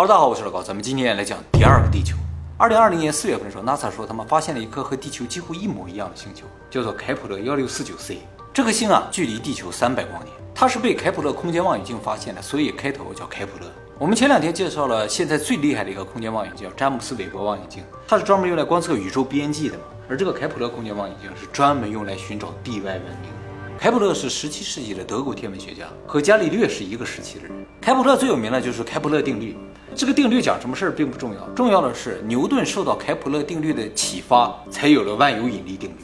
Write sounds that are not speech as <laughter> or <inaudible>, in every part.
哈喽，大家好，我是老高，咱们今天来讲第二个地球。二零二零年四月份的时候，NASA 说他们发现了一颗和地球几乎一模一样的星球，叫做开普勒幺六四九 c。这颗星啊，距离地球三百光年，它是被开普勒空间望远镜发现的，所以开头叫开普勒。我们前两天介绍了现在最厉害的一个空间望远镜，詹姆斯韦伯望远镜，它是专门用来观测宇宙边际的嘛。而这个开普勒空间望远镜是专门用来寻找地外文明。开普勒是十七世纪的德国天文学家，和伽利略是一个时期的人。开普勒最有名的就是开普勒定律。这个定律讲什么事儿并不重要，重要的是牛顿受到开普勒定律的启发，才有了万有引力定律。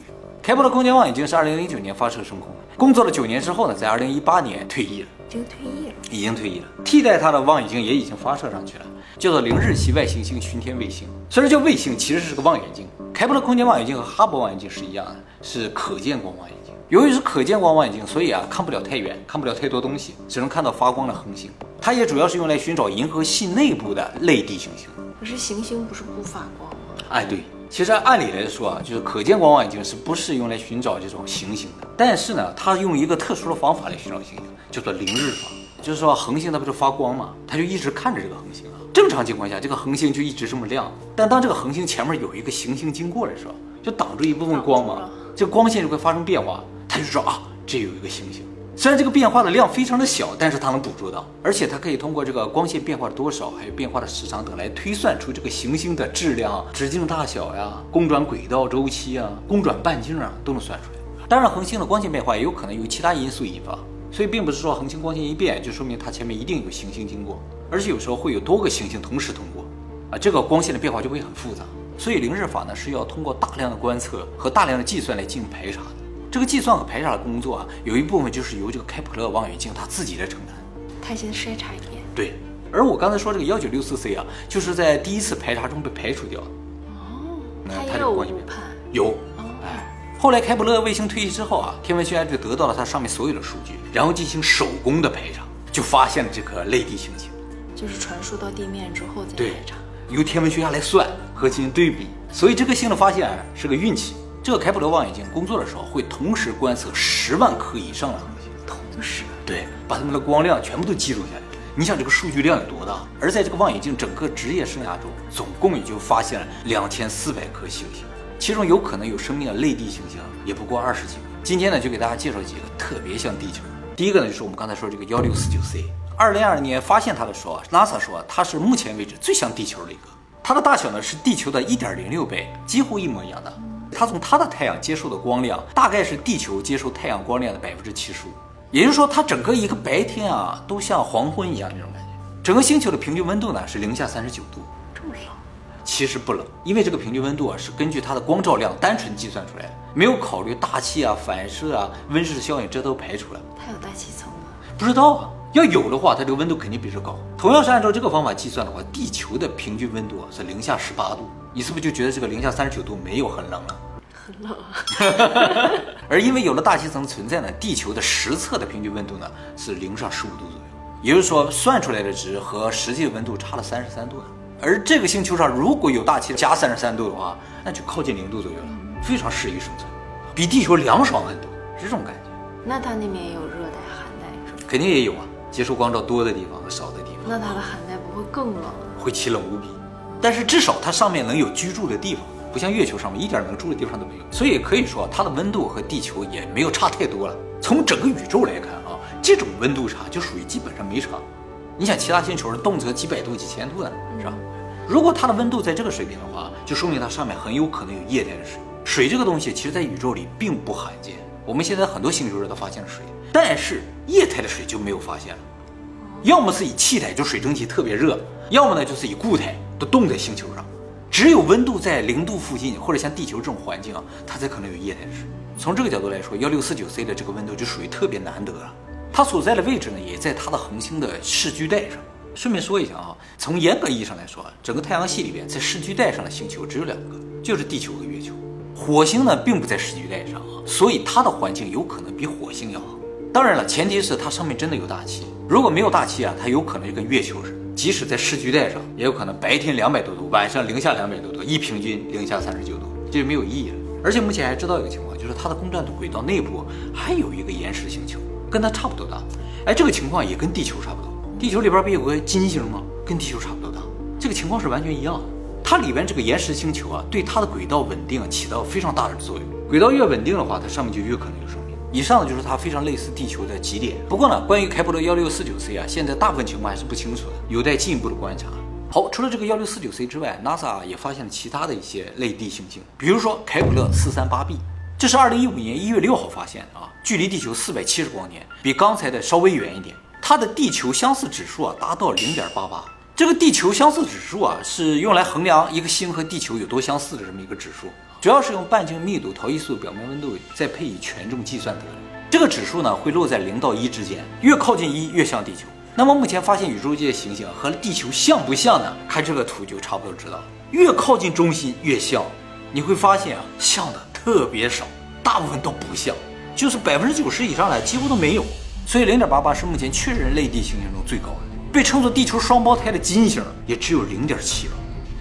开普勒空间望远镜是二零零九年发射升空，工作了九年之后呢，在二零一八年退役了，已经退役了。已经退役了。替代它的望远镜也已经发射上去了，叫做零日系外行星巡天卫星。虽然叫卫星，其实是个望远镜。开普勒空间望远镜和哈勃望远镜是一样的，是可见光望远镜。由于是可见光望远镜，所以啊看不了太远，看不了太多东西，只能看到发光的恒星。它也主要是用来寻找银河系内部的类地行星。可是行星不是不发光吗？哎，对，其实按理来说啊，就是可见光望远镜是不是用来寻找这种行星的？但是呢，它用一个特殊的方法来寻找行星，叫做凌日法。就是说恒星它不是发光嘛，它就一直看着这个恒星啊。正常情况下，这个恒星就一直这么亮。但当这个恒星前面有一个行星经过的时候，就挡住一部分光芒，这个光线就会发生变化。他就说啊，这有一个行星。虽然这个变化的量非常的小，但是它能捕捉到，而且它可以通过这个光线变化的多少，还有变化的时长等来推算出这个行星的质量、直径大小呀、公转轨道周期啊、公转半径啊，都能算出来。当然，恒星的光线变化也有可能由其他因素引发，所以并不是说恒星光线一变就说明它前面一定有行星经过，而且有时候会有多个行星同时通过，啊，这个光线的变化就会很复杂。所以凌日法呢是要通过大量的观测和大量的计算来进行排查的。这个计算和排查的工作啊，有一部分就是由这个开普勒望远镜它自己来承担。它先筛查一遍。对，而我刚才说这个幺九六四 c 啊，就是在第一次排查中被排除掉的。哦，那它也有光判。有，哎，后来开普勒卫星退役之后啊，天文学家就得到了它上面所有的数据，然后进行手工的排查，就发现了这颗类地行星。就是传输到地面之后再对排查。由天文学家来算和进行对比，所以这颗星的发现啊是个运气。这个开普勒望远镜工作的时候会同时观测十万颗以上的恒星，同时，对，把它们的光亮全部都记录下来。你想这个数据量有多大？而在这个望远镜整个职业生涯中，总共也就发现了两千四百颗星星，其中有可能有生命的类地行星也不过二十几个。今天呢，就给大家介绍几个特别像地球的。第一个呢，就是我们刚才说这个幺六四九 c。二零二零年发现它的时候啊，NASA 说它是目前为止最像地球的一个。它的大小呢是地球的一点零六倍，几乎一模一样的。它从它的太阳接受的光亮大概是地球接受太阳光亮的百分之七十五，也就是说它整个一个白天啊都像黄昏一样那种感觉。整个星球的平均温度呢是零下三十九度，这么冷。其实不冷，因为这个平均温度啊是根据它的光照量单纯计算出来的，没有考虑大气啊、反射啊、温室效应，这都排除了。它有大气层吗？不知道啊，要有的话，它这个温度肯定比这高。同样是按照这个方法计算的话，地球的平均温度啊是零下十八度，你是不是就觉得这个零下三十九度没有很冷了？很冷啊。<laughs> 而因为有了大气层存在呢，地球的实测的平均温度呢是零上十五度左右，也就是说算出来的值和实际温度差了三十三度呢。而这个星球上如果有大气加三十三度的话，那就靠近零度左右了，非常适宜生存，比地球凉爽很多，是这种感觉。那它那边也有热带、寒带是吧？肯定也有啊，接受光照多的地方和少的地方那它的寒带不会更冷啊？会奇冷无比，但是至少它上面能有居住的地方，不像月球上面一点能住的地方都没有。所以可以说它的温度和地球也没有差太多了。从整个宇宙来看啊，这种温度差就属于基本上没差。你想其他星球动辄几百度、几千度的，是吧？如果它的温度在这个水平的话，就说明它上面很有可能有液态的水。水这个东西其实在宇宙里并不罕见，我们现在很多星球上都发现了水，但是液态的水就没有发现了。要么是以气态，就水蒸气特别热；要么呢就是以固态，都冻在星球上。只有温度在零度附近，或者像地球这种环境啊，它才可能有液态水。从这个角度来说，幺六四九 c 的这个温度就属于特别难得了。它所在的位置呢，也在它的恒星的视距带上。顺便说一下啊，从严格意义上来说啊，整个太阳系里边在视距带上的星球只有两个，就是地球和月球。火星呢并不在视距带上啊，所以它的环境有可能比火星要好。当然了，前提是它上面真的有大气。如果没有大气啊，它有可能就跟月球似的，即使在视距带上，也有可能白天两百多度，晚上零下两百多度，一平均零下三十九度，这就没有意义了。而且目前还知道一个情况，就是它的公转轨道内部还有一个岩石星球，跟它差不多大。哎，这个情况也跟地球差不多。地球里边不有个金星吗？跟地球差不多大。这个情况是完全一样的。它里边这个岩石星球啊，对它的轨道稳定起到非常大的作用。轨道越稳定的话，它上面就越可能有生命。以上呢就是它非常类似地球的极点。不过呢，关于开普勒幺六四九 c 啊，现在大部分情况还是不清楚的，有待进一步的观察。好，除了这个幺六四九 c 之外，NASA 也发现了其他的一些类地行星，比如说开普勒四三八 b，这是二零一五年一月六号发现的啊，距离地球四百七十光年，比刚才的稍微远一点。它的地球相似指数啊达到零点八八。这个地球相似指数啊是用来衡量一个星和地球有多相似的这么一个指数，主要是用半径、密度、逃逸速度、表面温度再配以权重计算得来。这个指数呢会落在零到一之间，越靠近一越像地球。那么目前发现宇宙界行星和地球像不像呢？看这个图就差不多知道，越靠近中心越像。你会发现啊，像的特别少，大部分都不像，就是百分之九十以上的几乎都没有。所以零点八八是目前确认类地行星中最高的，被称作地球双胞胎的金星也只有零点七了。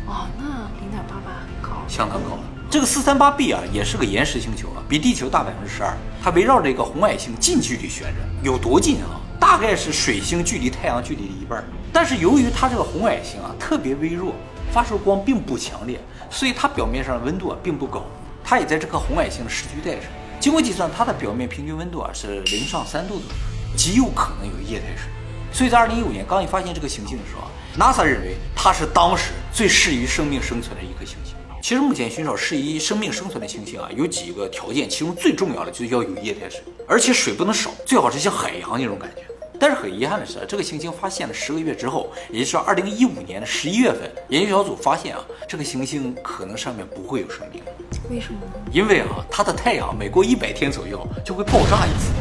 哦，那零点八八很高，相当高了。这个四三八 b 啊，也是个岩石星球啊，比地球大百分之十二。它围绕着一个红矮星近距离旋转，有多近啊？大概是水星距离太阳距离的一半。但是由于它这个红矮星啊特别微弱，发射光并不强烈，所以它表面上温度啊并不高。它也在这颗红矮星的视距带上。经过计算，它的表面平均温度啊是零上三度左右。极有可能有液态水，所以在二零一五年刚一发现这个行星的时候啊，NASA 认为它是当时最适于生命生存的一颗行星。其实目前寻找适宜生命生存的行星啊，有几个条件，其中最重要的就是要有液态水，而且水不能少，最好是像海洋那种感觉。但是很遗憾的是，这个行星发现了十个月之后，也就是二零一五年的十一月份，研究小组发现啊，这个行星可能上面不会有生命。为什么呢？因为啊，它的太阳每过一百天左右就会爆炸一次。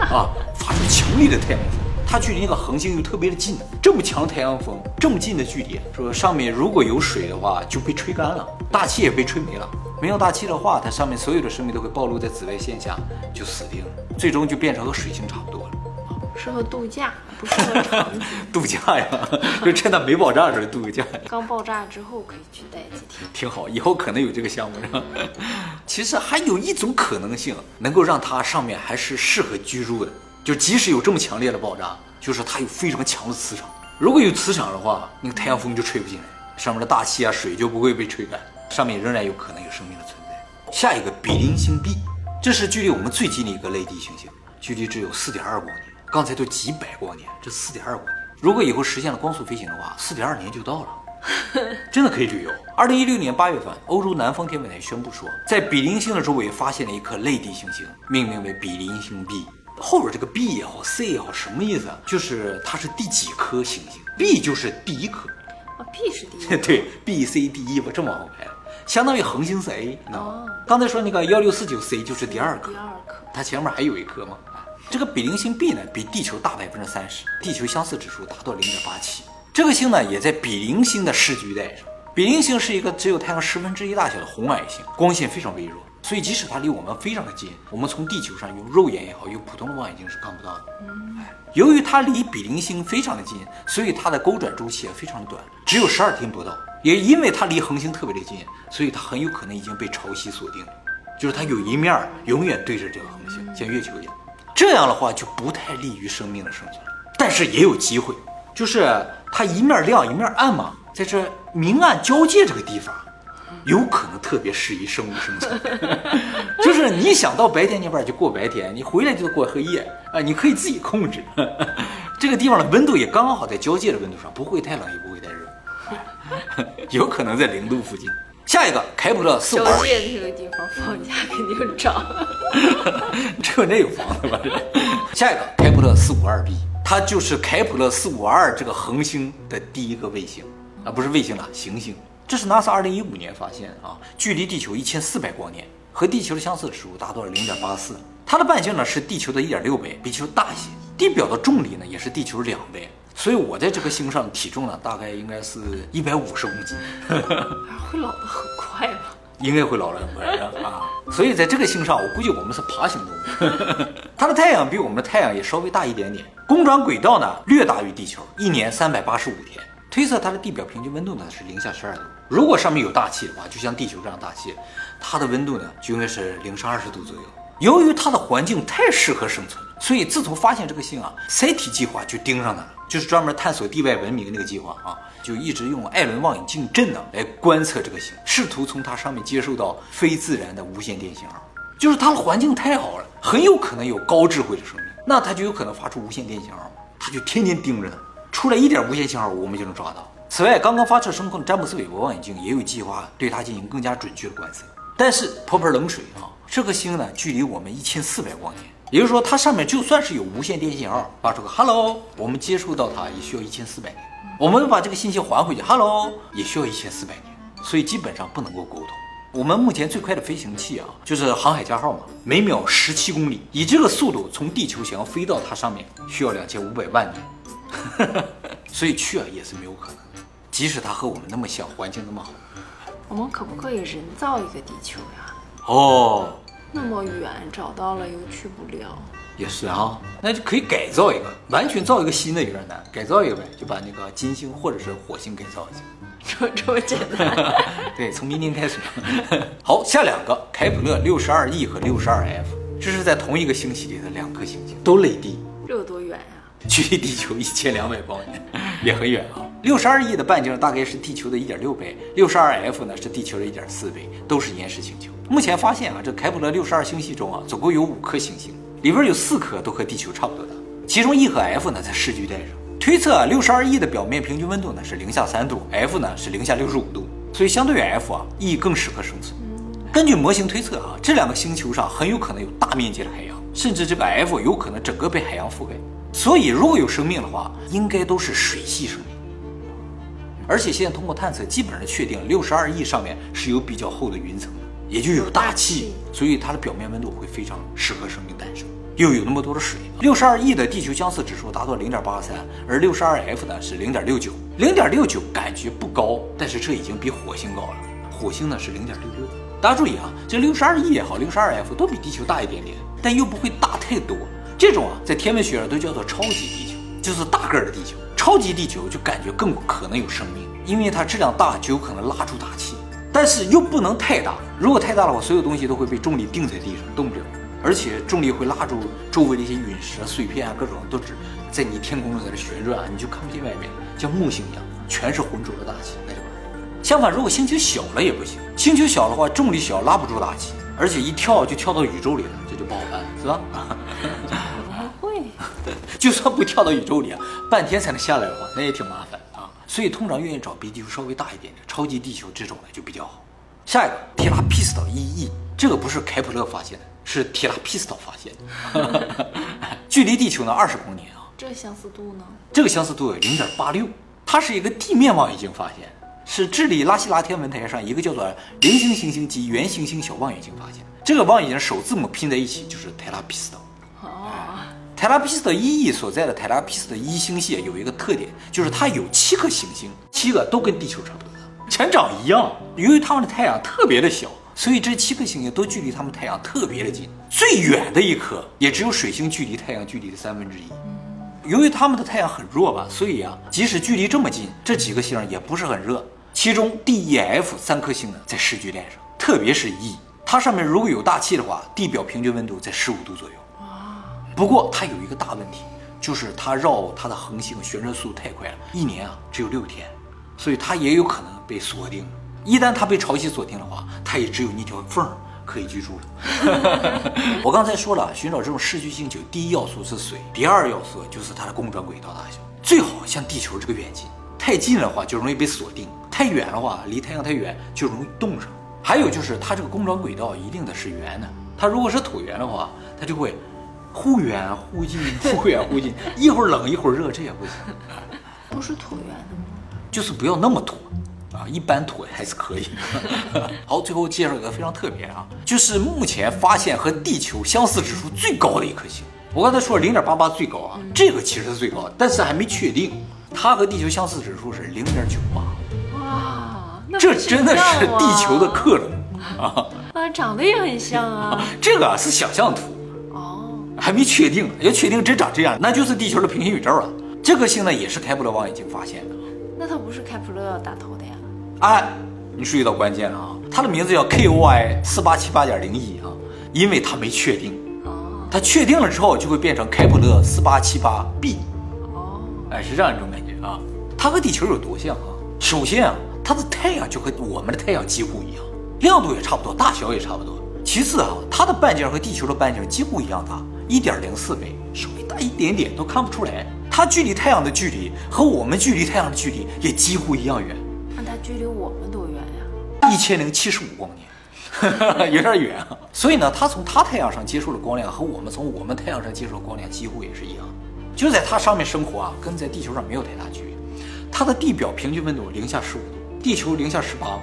啊，发出强烈的太阳风，它距离那个恒星又特别的近，这么强的太阳风，这么近的距离，说上面如果有水的话就被吹干了，大气也被吹没了，没有大气的话，它上面所有的生命都会暴露在紫外线下，就死定了，最终就变成和水星差不多了。适合度假，不适合。度假呀，就趁它没爆炸的时候度个假。<laughs> 刚爆炸之后可以去待几天。挺好，以后可能有这个项目是吧？<laughs> 其实还有一种可能性，能够让它上面还是适合居住的，就即使有这么强烈的爆炸，就是它有非常强的磁场。如果有磁场的话，那个太阳风就吹不进来，上面的大气啊、水就不会被吹干，上面仍然有可能有生命的存在。下一个比邻星 B，这是距离我们最近的一个类地行星，距离只有四点二光年。刚才都几百光年，这四点二光年，如果以后实现了光速飞行的话，四点二年就到了，<laughs> 真的可以旅游。二零一六年八月份，欧洲南方天文台宣布说，在比邻星的周围发现了一颗类地行星，命名为比邻星 B。后边这个 B 也好，C 也好，什么意思啊？就是它是第几颗行星？B 就是第一颗啊，B 是第一，<laughs> 对，B、C、D、E 吧，这么往后排，相当于恒星是 A。哦，刚才说那个幺六四九 C 就是第二颗，第二颗，它前面还有一颗吗？这个比邻星 B 呢，比地球大百分之三十，地球相似指数达到零点八七。这个星呢，也在比邻星的视距带上。比邻星是一个只有太阳十分之一大小的红矮星，光线非常微弱，所以即使它离我们非常的近，我们从地球上用肉眼也好，用普通的望远镜是看不到的。由于它离比邻星非常的近，所以它的公转周期也非常的短，只有十二天不到。也因为它离恒星特别的近，所以它很有可能已经被潮汐锁定了，就是它有一面永远对着这个恒星，像月球一样。这样的话就不太利于生命的生存，但是也有机会，就是它一面亮一面暗嘛，在这明暗交界这个地方，有可能特别适宜生物生存。<laughs> 就是你想到白天那边就过白天，你回来就过黑夜啊，你可以自己控制。<laughs> 这个地方的温度也刚刚好在交界的温度上，不会太冷也不会太热，<laughs> 有可能在零度附近。下一个开普勒四五二，交界这个地方房价肯定涨。只有那有房子吧？下一个开普勒四五二 b，它就是开普勒四五二这个恒星的第一个卫星啊，不是卫星啊，行星。这是 NASA 二零一五年发现啊，距离地球一千四百光年，和地球的相似指数达到了零点八四。它的半径呢是地球的一点六倍，比地球大一些。地表的重力呢也是地球两倍。所以，我在这颗星上体重呢，大概应该是一百五十公斤。<laughs> 会老得很快吧？应该会老得很快啊。<laughs> 所以，在这个星上，我估计我们是爬行动物。<laughs> 它的太阳比我们的太阳也稍微大一点点，公转轨道呢略大于地球，一年三百八十五天。推测它的地表平均温度呢是零下十二度。如果上面有大气的话，就像地球这样大气，它的温度呢就应该是零上二十度左右。由于它的环境太适合生存，所以自从发现这个星啊，SET 计划就盯上它了，就是专门探索地外文明那个计划啊，就一直用艾伦望远镜阵呢来观测这个星，试图从它上面接受到非自然的无线电信号。就是它的环境太好了，很有可能有高智慧的生命，那它就有可能发出无线电信号，它就天天盯着它，出来一点无线信号，我们就能抓到。此外，刚刚发射升空的詹姆斯韦伯望远镜也有计划对它进行更加准确的观测。但是泼盆冷水啊，这颗星呢距离我们一千四百光年，也就是说它上面就算是有无线电信号，发出个 hello，我们接收到它也需要一千四百年，我们把这个信息还回去 hello 也需要一千四百年，所以基本上不能够沟通。我们目前最快的飞行器啊，就是航海家号嘛，每秒十七公里，以这个速度从地球想要飞到它上面，需要两千五百万年，<laughs> 所以去啊也是没有可能的，即使它和我们那么像，环境那么好。我们可不可以人造一个地球呀？哦，那么远找到了又去不了，也是啊，那就可以改造一个，完全造一个新的有点难，改造一个呗，就把那个金星或者是火星改造一下。这 <laughs> 这么简单？<laughs> 对，从明天开始。好，下两个凯普勒六十二 e 和六十二 f，这是在同一个星系里的两颗行星，都类地？距离地球一千两百光年，也很远啊。六十二亿的半径大概是地球的一点六倍，六十二 F 呢是地球的一点四倍，都是岩石星球。目前发现啊，这开普勒六十二星系中啊，总共有五颗行星，里边有四颗都和地球差不多大，其中 E 和 F 呢在视距带上。推测六十二亿的表面平均温度呢是零下三度，F 呢是零下六十五度，所以相对于 F 啊，E 更适合生存。根据模型推测啊，这两个星球上很有可能有大面积的海洋，甚至这个 F 有可能整个被海洋覆盖。所以如果有生命的话，应该都是水系生命。而且现在通过探测，基本上确定六十二亿上面是有比较厚的云层，也就有大气，所以它的表面温度会非常适合生命诞生。又有那么多的水，六十二亿的地球相似指数达到零点八三，而六十二 F 呢是零点六九，零点六九感觉不高，但是这已经比火星高了。火星呢是零点六六。大家注意啊，这六十二亿也好，六十二 F 都比地球大一点点，但又不会大太多。这种啊，在天文学上都叫做超级地球，就是大个儿的地球。超级地球就感觉更可能有生命，因为它质量大，就有可能拉住大气，但是又不能太大。如果太大的话，所有东西都会被重力定在地上，动不了。而且重力会拉住周围的一些陨石啊、碎片啊，各种都只在你天空中在这旋转啊，你就看不见外面，像木星一样，全是浑浊的大气，那就完了。相反，如果星球小了也不行，星球小的话，重力小，拉不住大气，而且一跳就跳到宇宙里了，这就不好办，是吧？<laughs> 就算不跳到宇宙里啊，半天才能下来的话，那也挺麻烦啊。所以通常愿意找比地球稍微大一点的超级地球这种的就比较好。下一个提拉皮斯岛一 e，这个不是开普勒发现的，是提拉皮斯岛发现的，<laughs> 距离地球呢二十光年啊。这相似度呢？这个相似度有零点八六，它是一个地面望远镜发现，是智利拉希拉天文台上一个叫做菱形行星及圆行星小望远镜发现。这个望远镜首字母拼在一起就是泰拉皮斯岛。泰拉皮斯的一 e 所在的泰拉皮斯的一星系有一个特点，就是它有七颗行星，七个都跟地球差不多大，全长一样。由于它们的太阳特别的小，所以这七颗行星都距离它们太阳特别的近。最远的一颗也只有水星距离太阳距离的三分之一。由于它们的太阳很弱吧，所以啊，即使距离这么近，这几个星也不是很热。其中 D、E、F 三颗星呢在视距带上，特别是 E，它上面如果有大气的话，地表平均温度在十五度左右。不过它有一个大问题，就是它绕它的恒星旋转速度太快了，一年啊只有六天，所以它也有可能被锁定。一旦它被潮汐锁定的话，它也只有那条缝儿可以居住了。<laughs> 我刚才说了，寻找这种视距星球，第一要素是水，第二要素就是它的公转轨道大小，最好像地球这个远近，太近的话就容易被锁定，太远的话离太阳太远就容易冻上。还有就是它这个公转轨道一定得是圆的，它如果是椭圆的话，它就会忽远忽近，忽远忽近，<laughs> 一会儿冷一会儿热，这也不行。不是椭圆的吗？就是不要那么椭啊，一般椭还是可以。<laughs> 好，最后介绍一个非常特别啊，就是目前发现和地球相似指数最高的一颗星。我刚才说零点八八最高啊，这个其实是最高，但是还没确定。它和地球相似指数是零点九八，哇，那这真的是地球的克隆啊！<laughs> 啊，长得也很像啊。这个是想象图，哦，还没确定。要确定真长这样，那就是地球的平行宇宙了。这颗星呢，也是开普勒望远镜发现的。那它不是开普勒打头的呀？哎，你注意到关键了啊！它的名字叫 KOI 四八七八点零一啊，因为它没确定。哦它确定了之后，就会变成开普勒四八七八 b，哦，哎，是这样一种感觉啊。它和地球有多像啊？首先啊，它的太阳就和我们的太阳几乎一样，亮度也差不多，大小也差不多。其次啊，它的半径和地球的半径几乎一样大，一点零四倍，稍微大一点点都看不出来。它距离太阳的距离和我们距离太阳的距离也几乎一样远，那它距离我们多远呀？一千零七十五光年，<laughs> 有点远啊。所以呢，它从它太阳上接受的光亮和我们从我们太阳上接受的光亮几乎也是一样。就在它上面生活啊，跟在地球上没有太大区别。它的地表平均温度零下十五度，地球零下十八度，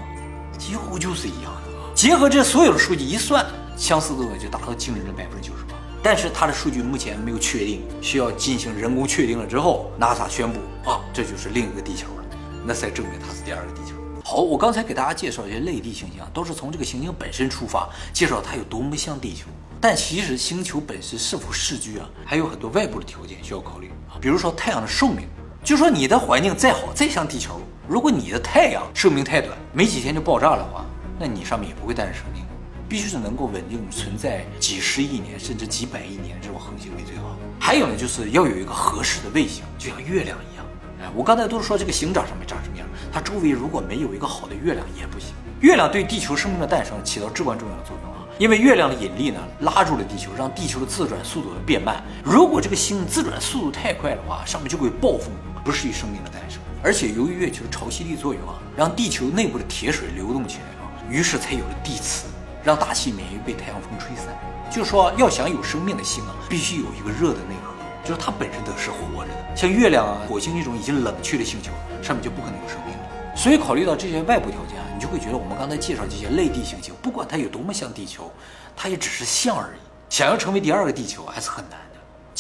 几乎就是一样的。结合这所有的数据一算，相似度就达到惊人的百分之九十八。但是它的数据目前没有确定，需要进行人工确定了之后，NASA 宣布啊，这就是另一个地球了，那才证明它是第二个地球。好，我刚才给大家介绍一些类地行星啊，都是从这个行星本身出发，介绍它有多么像地球。但其实星球本身是否适居啊，还有很多外部的条件需要考虑啊，比如说太阳的寿命。就说你的环境再好，再像地球，如果你的太阳寿命太短，没几天就爆炸了的话，那你上面也不会诞生生命。必须是能够稳定存在几十亿年甚至几百亿年这种恒星为最好。还有呢，就是要有一个合适的卫星，就像月亮一样。哎，我刚才都是说这个星长什么长什么样，它周围如果没有一个好的月亮也不行。月亮对地球生命的诞生起到至关重要的作用啊，因为月亮的引力呢拉住了地球，让地球的自转速度变慢。如果这个星自转速度太快的话，上面就会暴风，不适宜生命的诞生。而且由于月球潮汐力作用啊，让地球内部的铁水流动起来，于是才有了地磁。让大气免于被太阳风吹散。就是说，要想有生命的星啊，必须有一个热的内核，就是它本身都是活着的。像月亮啊、火星这种已经冷却的星球，上面就不可能有生命了。所以，考虑到这些外部条件啊，你就会觉得我们刚才介绍这些类地行星，不管它有多么像地球，它也只是像而已。想要成为第二个地球还是很难。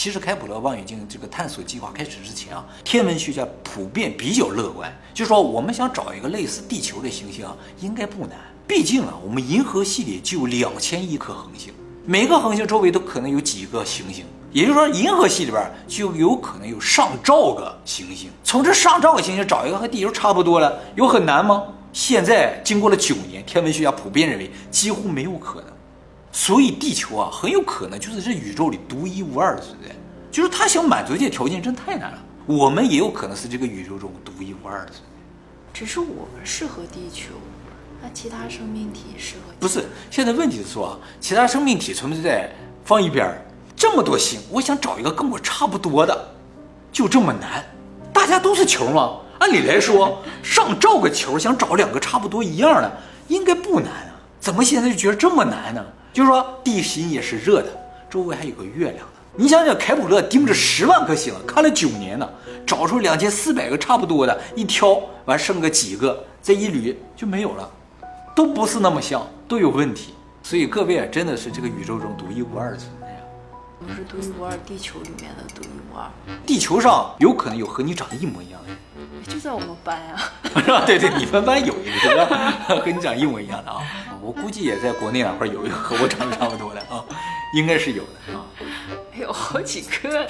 其实，开普勒望远镜这个探索计划开始之前啊，天文学家普遍比较乐观，就说我们想找一个类似地球的行星啊，应该不难。毕竟啊，我们银河系里就有两千亿颗恒星，每个恒星周围都可能有几个行星，也就是说，银河系里边就有可能有上兆个行星。从这上兆个行星找一个和地球差不多的，有很难吗？现在经过了九年，天文学家普遍认为几乎没有可能。所以，地球啊，很有可能就是这宇宙里独一无二的存在。就是他想满足这些条件，真太难了。我们也有可能是这个宇宙中独一无二的存在。只是我们适合地球，那其他生命体适合？不是，现在问题是说啊，其他生命体存不存在放一边儿，这么多星，我想找一个跟我差不多的，就这么难。大家都是球吗？按理来说，上兆个球想找两个差不多一样的，应该不难啊。怎么现在就觉得这么难呢？就是说地心也是热的，周围还有个月亮呢。你想想，凯普勒盯着十万颗星，看了九年呢，找出两千四百个差不多的，一挑完剩个几个，再一捋就没有了，都不是那么像，都有问题。所以各位啊，真的是这个宇宙中独一无二的存在呀！不是独一无二，地球里面的独一无二，地球上有可能有和你长得一模一样的人，就在我们班啊。<laughs> 是吧？对对，你们班有一个 <laughs> 和你长一模一样的啊，我估计也在国内哪块有一个和我长得差不多的啊，应该是有的啊。有好几个。